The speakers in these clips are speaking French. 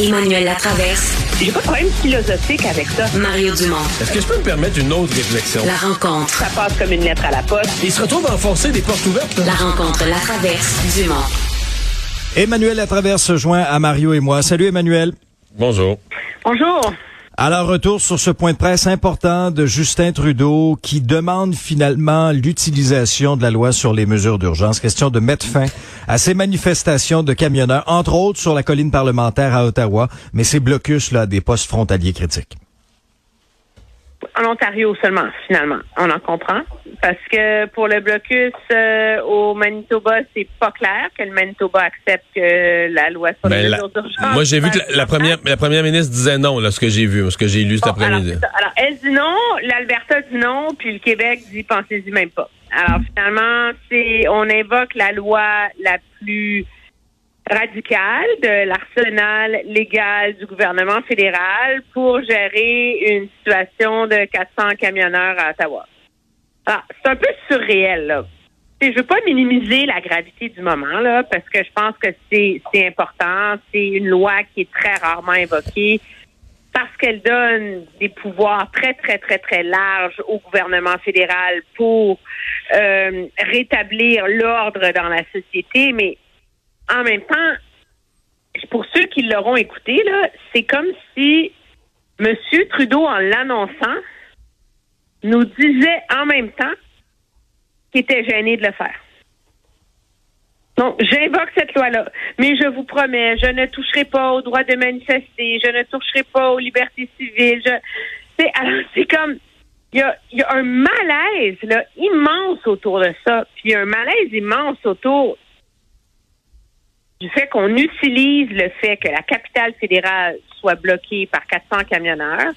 Emmanuel Latraverse. J'ai pas de problème philosophique avec ça. Mario Dumont. Est-ce que je peux me permettre une autre réflexion? La rencontre. Ça passe comme une lettre à la poste. Il se retrouve à enfoncer des portes ouvertes. là. La rencontre Latraverse. Dumont. Emmanuel Latraverse se joint à Mario et moi. Salut Emmanuel. Bonjour. Bonjour. Alors, retour sur ce point de presse important de Justin Trudeau qui demande finalement l'utilisation de la loi sur les mesures d'urgence. Question de mettre fin à ces manifestations de camionneurs, entre autres sur la colline parlementaire à Ottawa, mais ces blocus là des postes frontaliers critiques. En Ontario seulement, finalement. On en comprend. Parce que pour le blocus euh, au Manitoba, c'est pas clair que le Manitoba accepte que la loi sur Ben, les la- mesures d'urgence. moi, j'ai vu que la, la première, la première ministre disait non, là, ce que j'ai vu, ce que j'ai lu cet Bon, alors, après-midi. ça. alors, elle dit non, l'Alberta dit non, puis le Québec dit pensez-y même pas. Alors, finalement, c'est on invoque la loi la plus radicale de l'arsenal légal du gouvernement fédéral pour gérer une situation de 400 camionneurs à Ottawa. Alors, c'est un peu surréel, là. Je veux pas minimiser la gravité du moment, là, parce que je pense que c'est c'est important. C'est une loi qui est très rarement invoquée parce qu'elle donne des pouvoirs très, très, très, très larges au gouvernement fédéral pour euh, rétablir l'ordre dans la société, mais en même temps, pour ceux qui l'auront écouté, c'est comme si M. Trudeau, en l'annonçant, nous disait en même temps qu'il était gêné de le faire. Donc, j'invoque cette loi-là. Mais je vous promets, je ne toucherai pas au droit de manifester, je ne toucherai pas aux libertés civiles. Je, alors, c'est comme, il y a, un malaise immense autour de ça. Puis un malaise immense autour du fait qu'on utilise le fait que la capitale fédérale soit bloquée par 400 camionneurs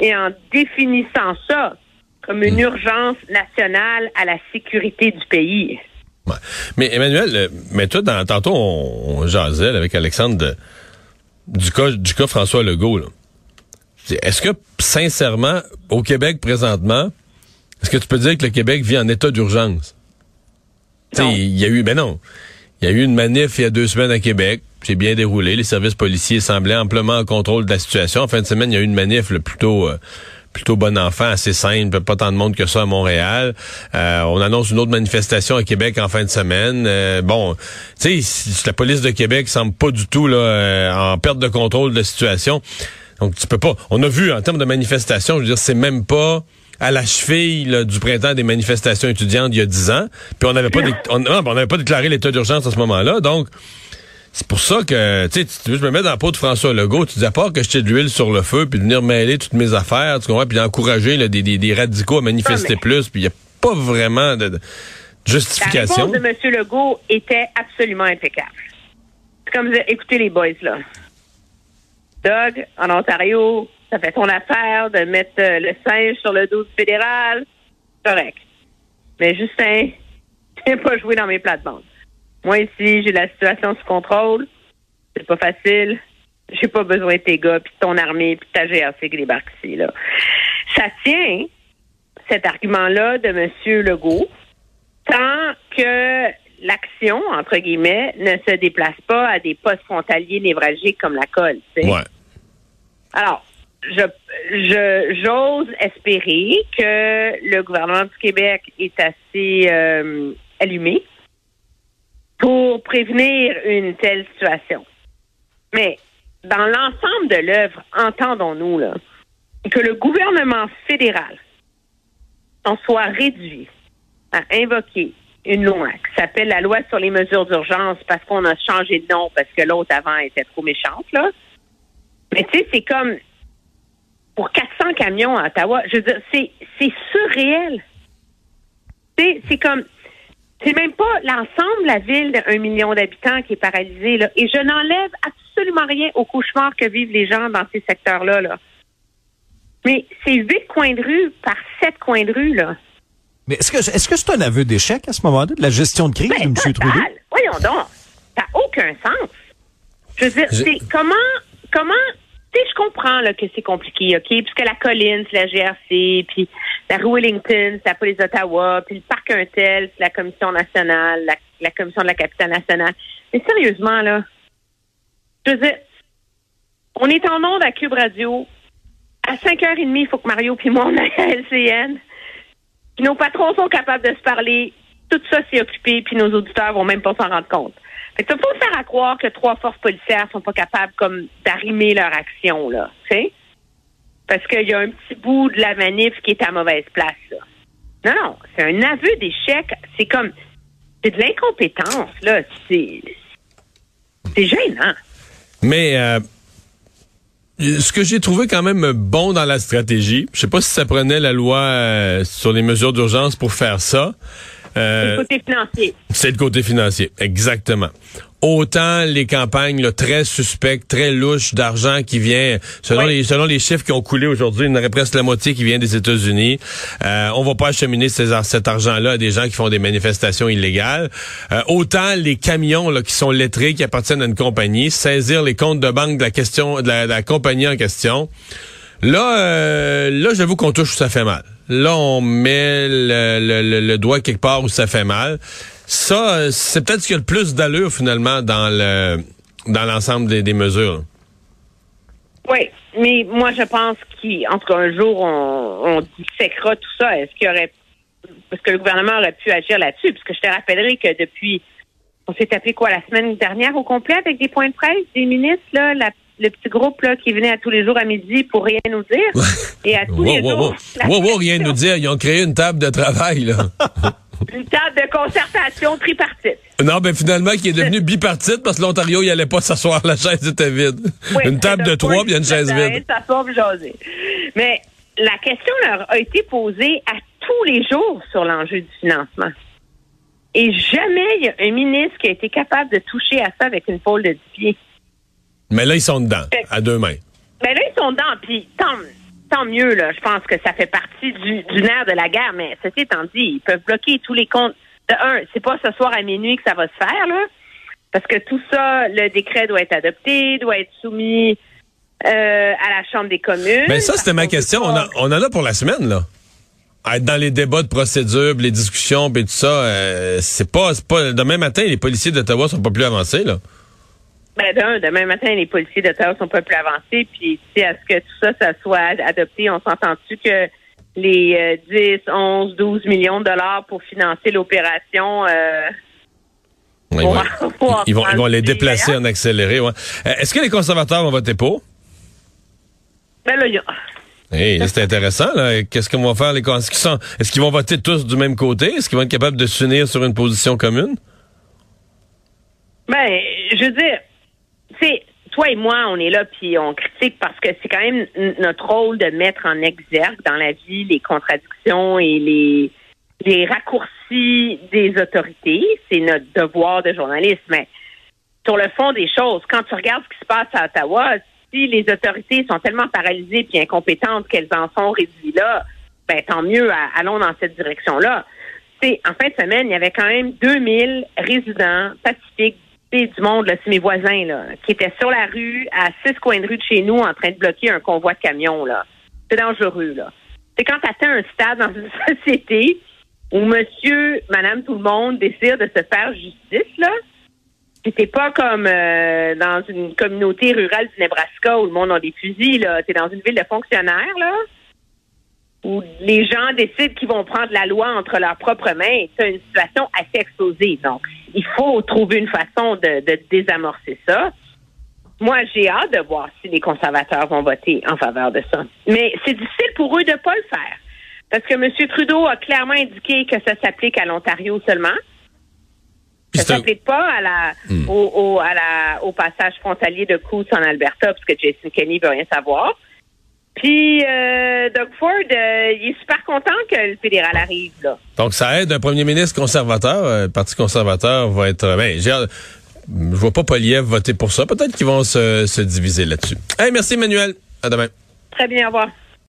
et en définissant ça comme une urgence nationale à la sécurité du pays. Ouais. Mais Emmanuel, euh, mais toi, dans- tantôt, on, on jasait avec Alexandre de- du, cas, du cas François Legault. Est-ce que, sincèrement, au Québec présentement, est-ce que tu peux dire que le Québec vit en état d'urgence? Il y a eu, ben non. Il y a eu une manif il y a deux semaines à Québec. C'est bien déroulé. Les services policiers semblaient amplement en contrôle de la situation. En fin de semaine, il y a eu une manif là, plutôt euh, plutôt bon enfant, assez simple, pas tant de monde que ça à Montréal. Euh, on annonce une autre manifestation à Québec en fin de semaine. Euh, bon, tu sais, la police de Québec semble pas du tout là euh, en perte de contrôle de la situation. Donc tu peux pas. On a vu en termes de manifestation, je veux dire, c'est même pas à la cheville là, du printemps des manifestations étudiantes il y a dix ans. Puis on n'avait pas, on pas déclaré l'état d'urgence à ce moment-là. Donc c'est pour ça que, tu sais, tu veux, je me mets dans la peau de François Legault, tu dis à part que jeter de l'huile sur le feu, puis de venir mêler toutes mes affaires, tu comprends, puis d'encourager là, des, des, des radicaux à manifester Non, mais- plus, puis il n'y a pas vraiment de, de La justification. réponse de M. Legault était absolument impeccable. C'est comme vous- écoutez les boys là. Doug, en Ontario, ça fait ton affaire de mettre euh, le singe sur le dos du fédéral. Correct. Mais Justin, tu pas joué dans mes plates-bandes. Moi ici, j'ai la situation sous contrôle. C'est pas facile. J'ai pas besoin de tes gars, puis de ton armée, puis de ta GRC qui débarque ici. Là. Ça tient, cet argument-là de M. Legault, tant que l'action, entre guillemets, ne se déplace pas à des postes frontaliers névralgiques comme la colle. Ouais. Alors, je, j'ose espérer que le gouvernement du Québec est assez euh, allumé pour prévenir une telle situation. Mais dans l'ensemble de l'œuvre, entendons-nous là, que le gouvernement fédéral en soit réduit à invoquer une loi qui s'appelle la loi sur les mesures d'urgence parce qu'on a changé de nom parce que l'autre avant était trop méchante, là. Mais tu sais, c'est comme pour 400 camions à Ottawa, je veux dire, c'est, c'est surréel. C'est, c'est comme, c'est même pas l'ensemble de la ville d'un million d'habitants qui est paralysée, là. Et je n'enlève absolument rien au cauchemar que vivent les gens dans ces secteurs-là, là. Mais c'est huit coins de rue par sept coins de rue, là. Mais est-ce que est-ce que c'est un aveu d'échec à ce moment-là de la gestion de crise Ben, de M. Trudeau? Voyons donc. Ça n'a aucun sens. Je veux dire, Je- c'est comment, comment, tu sais, je comprends là, que c'est compliqué, OK? Puisque la colline, c'est la GRC, puis la rue Wellington, c'est la police d'Ottawa, puis le parc Untel, c'est la commission nationale, la, commission de la capitale nationale. Mais sérieusement, là, je veux dire, on est en onde à Cube Radio. À 5h30, il faut que Mario puis moi, on aille à LCN. Puis nos patrons sont capables de se parler. Tout ça s'est occupé, puis nos auditeurs vont même pas s'en rendre compte. Fait que faut faire à croire que trois forces policières sont pas capables comme d'arrimer leur action, là. Parce qu'il y a un petit bout de la manif qui est à mauvaise place, là. Non, non, c'est un aveu d'échec. C'est comme c'est de l'incompétence, là. C'est c'est gênant. Mais euh, ce que j'ai trouvé quand même bon dans la stratégie, je sais pas si ça prenait la loi euh, sur les mesures d'urgence pour faire ça. Euh, Le côté financier. c'est le côté financier, exactement. Autant les campagnes là, très suspectes, très louches d'argent qui vient, selon, Oui. les, selon les chiffres qui ont coulé aujourd'hui, il y en aurait presque la moitié qui vient des États-Unis. Euh, on va pas acheminer ces cet argent-là à des gens qui font des manifestations illégales. Euh, autant les camions là, qui sont lettrés, qui appartiennent à une compagnie, saisir les comptes de banque de la question de la, de la compagnie en question. Là, euh, là, j'avoue qu'on touche où ça fait mal. Là, on met le, le- doigt quelque part où ça fait mal. Ça, c'est peut-être ce qui a le plus d'allure finalement dans le dans l'ensemble des, mesures. Oui, mais moi, je pense qu'en tout cas, un jour, on, on disséquera tout ça. Est-ce qu'il y aurait. Parce que le gouvernement aurait pu agir là-dessus, puisque je te rappellerai que depuis. On s'est tapé quoi la semaine dernière au complet avec des points de presse des ministres, la- le petit groupe là, qui venait à tous les jours à midi pour rien nous dire. Et à tous Wow, les wow, jours. wow. Wow, rien nous dire. Ils ont créé une table de travail, là. Une table de concertation tripartite. non, ben finalement, qui est devenue bipartite parce que l'Ontario, il allait pas s'asseoir, la chaise était vide. Oui, une table de trois, puis il y a une chaise de- vide. Ça jaser. Mais la question leur a été posée à tous les jours sur l'enjeu du financement. Et jamais il y a un ministre qui a été capable de toucher à ça avec une pôle de 10 pieds. Mais là, ils sont dedans, à deux mains. Ben là, ils sont dedans, puis tant, tant mieux, là. Je pense que ça fait partie du, du nerf de la guerre, mais ceci étant dit, ils peuvent bloquer tous les comptes. De un, c'est pas ce soir à minuit que ça va se faire, là. Parce que tout ça, le décret doit être adopté, doit être soumis euh, à la Chambre des communes. Mais ça, c'était ma question. On, a- on en a pour la semaine, là. Être dans les débats de procédure, les discussions, puis tout ça, euh, c'est pas, c'est pas. Demain matin, les policiers d'Ottawa sont pas plus avancés, là. Ben d'un, demain matin, les policiers d'Ottawa sont pas plus avancés, puis tu sais, à ce que tout ça, ça soit ad- adopté, on s'entend-tu que les euh, 10, 11, 12 millions de dollars pour financer l'opération euh, Ils vont, ils vont les déplacer en accéléré, ouais. Euh, Est-ce que les conservateurs vont voter pour? ben là, il y a- Hey, c'est intéressant, là. Qu'est-ce qu'on va faire, les cons- Est-ce qu'ils sont, est-ce qu'ils vont voter tous du même côté? Est-ce qu'ils vont être capables de s'unir sur une position commune? Ben, je veux dire, tu sais, toi et moi, on est là puis on critique parce que c'est quand même notre rôle de mettre en exergue dans la vie les contradictions et les, raccourcis des autorités. C'est notre devoir de journaliste. Mais sur le fond des choses, quand tu regardes ce qui se passe à Ottawa, si les autorités sont tellement paralysées puis incompétentes qu'elles en sont réduites là, ben tant mieux, allons dans cette direction-là. En fin de semaine, il y avait quand même 2000 résidents pacifiques du monde, là, c'est mes voisins, là, qui étaient sur la rue, à six coins de rue de chez nous, en train de bloquer un convoi de camions, là. C'est dangereux, là. C'est quand tu un stade dans une société où monsieur, madame, tout le monde décide de se faire justice, là. Puis t'es pas comme euh, dans une communauté rurale du Nebraska où le monde a des fusils, là. T'es dans une ville de fonctionnaires, là où les gens décident qu'ils vont prendre la loi entre leurs propres mains, c'est une situation assez explosive. Donc, il faut trouver une façon de, de désamorcer ça. Moi, j'ai hâte de voir si les conservateurs vont voter en faveur de ça. Mais c'est difficile pour eux de ne pas le faire. Parce que M. Trudeau a clairement indiqué que ça s'applique à l'Ontario seulement. Ça un- s'applique pas à la, Hmm. au, au- à la, au passage frontalier de Coutts en Alberta, parce que Jason Kenney veut rien savoir. Puis, euh, Doug Ford, euh, il est super content que le fédéral arrive, là. Donc, ça aide un premier ministre conservateur. euh, Le Parti conservateur va être... euh, Ben, je vois pas Poliev voter pour ça. Peut-être qu'ils vont se, se diviser là-dessus. Hey, merci, Emmanuel. À demain. Très bien, au revoir.